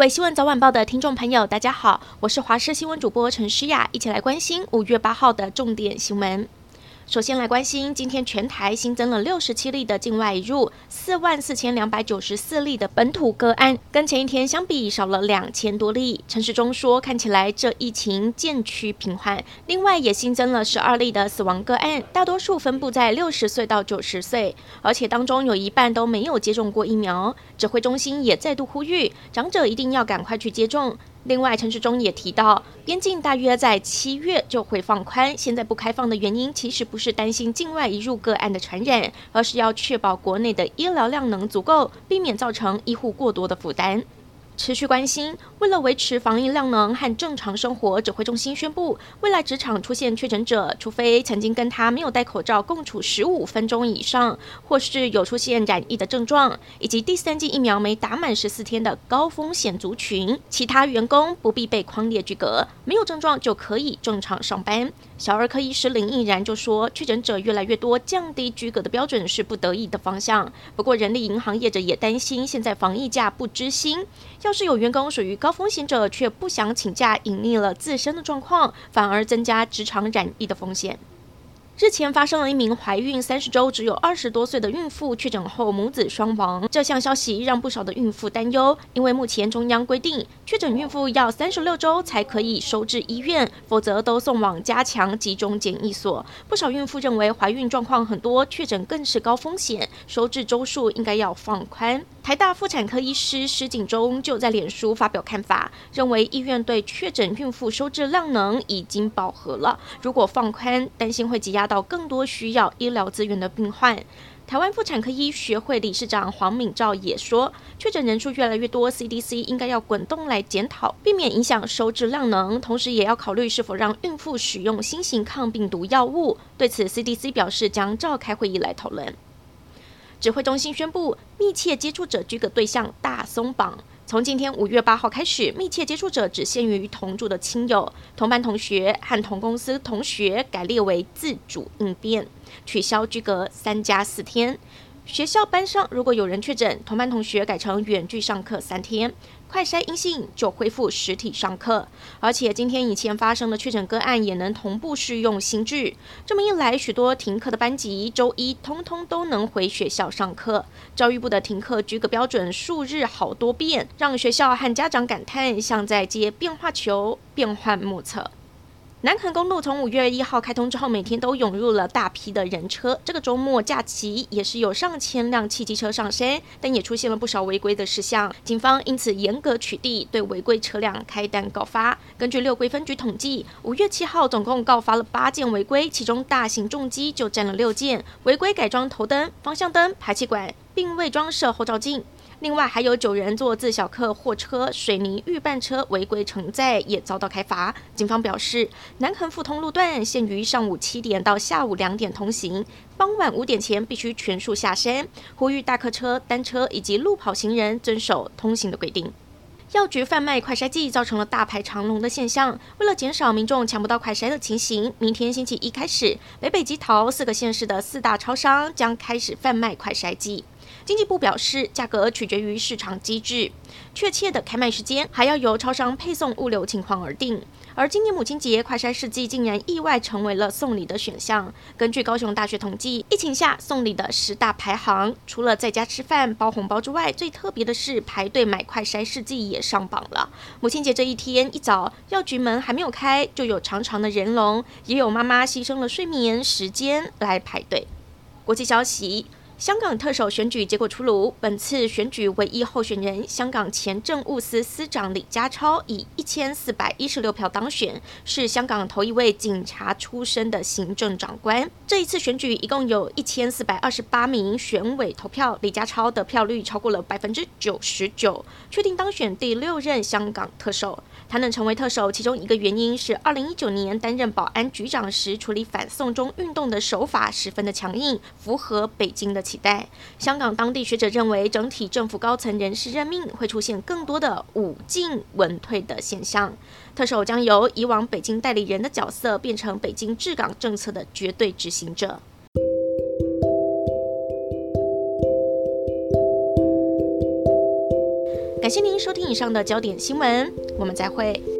各位新闻早晚报的听众朋友，大家好，我是华视新闻主播陈诗雅，一起来关心五月八号的重点新闻。首先来关心，今天全台新增了六十七例的境外入，四万四千两百九十四例的本土个案，跟前一天相比少了两千多例。陈时中说，看起来这疫情渐趋平缓。另外也新增了十二例的死亡个案，大多数分布在六十岁到九十岁，而且当中有一半都没有接种过疫苗。指挥中心也再度呼吁，长者一定要赶快去接种。另外，陈志忠也提到，边境大约在七月就会放宽，现在不开放的原因其实不是担心境外移入个案的传染，而是要确保国内的医疗量能足够，避免造成医护过多的负担。持续关心，为了维持防疫量能和正常生活，指挥中心宣布，未来职场出现确诊者，除非曾经跟他没有戴口罩共处十五分钟以上，或是有出现染疫的症状，以及第三剂疫苗没打满十四天的高风险族群，其他员工不必被框列居隔，没有症状就可以正常上班。小儿科医师林毅然就说，确诊者越来越多，降低居隔的标准是不得已的方向。不过，人力银行业者也担心，现在防疫价不知心，要。要是有员工属于高风险者，却不想请假，隐匿了自身的状况，反而增加职场染疫的风险。日前发生了一名怀孕三十周、只有二十多岁的孕妇确诊后母子双亡，这项消息让不少的孕妇担忧，因为目前中央规定，确诊孕妇要三十六周才可以收治医院，否则都送往加强集中检疫所。不少孕妇认为怀孕状况很多，确诊更是高风险，收治周数应该要放宽。台大妇产科医师施锦中就在脸书发表看法，认为医院对确诊孕妇收治量能已经饱和了，如果放宽，担心会挤压到更多需要医疗资源的病患。台湾妇产科医学会理事长黄敏照也说，确诊人数越来越多，CDC 应该要滚动来检讨，避免影响收治量能，同时也要考虑是否让孕妇使用新型抗病毒药物。对此，CDC 表示将召开会议来讨论。指挥中心宣布，密切接触者居隔对象大松绑。从今天五月八号开始，密切接触者只限于同住的亲友、同班同学和同公司同学，改列为自主应变，取消居隔三加四天。学校班上如果有人确诊，同班同学改成远距上课三天，快筛阴性就恢复实体上课。而且今天以前发生的确诊个案也能同步适用新制。这么一来，许多停课的班级周一通通都能回学校上课。教育部的停课举个标准数日好多变，让学校和家长感叹像在接变化球，变幻莫测。南崁公路从五月一号开通之后，每天都涌入了大批的人车。这个周末假期也是有上千辆汽机车上山，但也出现了不少违规的事项。警方因此严格取缔，对违规车辆开单告发。根据六龟分局统计，五月七号总共告发了八件违规，其中大型重机就占了六件，违规改装头灯、方向灯、排气管，并未装设后照镜。另外还有九人坐自小客货车、水泥预拌车违规承载，也遭到开罚。警方表示，南横复通路段限于上午七点到下午两点通行，傍晚五点前必须全数下山。呼吁大客车、单车以及路跑行人遵守通行的规定。药局贩卖快筛剂造成了大排长龙的现象。为了减少民众抢不到快筛的情形，明天星期一开始，北北基桃四个县市的四大超商将开始贩卖快筛剂。经济部表示，价格取决于市场机制，确切的开卖时间还要由超商配送物流情况而定。而今年母亲节，快筛试剂竟然意外成为了送礼的选项。根据高雄大学统计，疫情下送礼的十大排行，除了在家吃饭包红包之外，最特别的是排队买快筛试剂也上榜了。母亲节这一天一早，药局门还没有开，就有长长的人龙，也有妈妈牺牲了睡眠时间来排队。国际消息。香港特首选举结果出炉，本次选举唯一候选人香港前政务司司长李家超以一千四百一十六票当选，是香港头一位警察出身的行政长官。这一次选举一共有一千四百二十八名选委投票，李家超的票率超过了百分之九十九，确定当选第六任香港特首。他能成为特首，其中一个原因是二零一九年担任保安局长时处理反送中运动的手法十分的强硬，符合北京的期待。香港当地学者认为，整体政府高层人事任命会出现更多的武进文退的现象。特首将由以往北京代理人的角色，变成北京治港政策的绝对执行者。感谢您收听以上的焦点新闻，我们再会。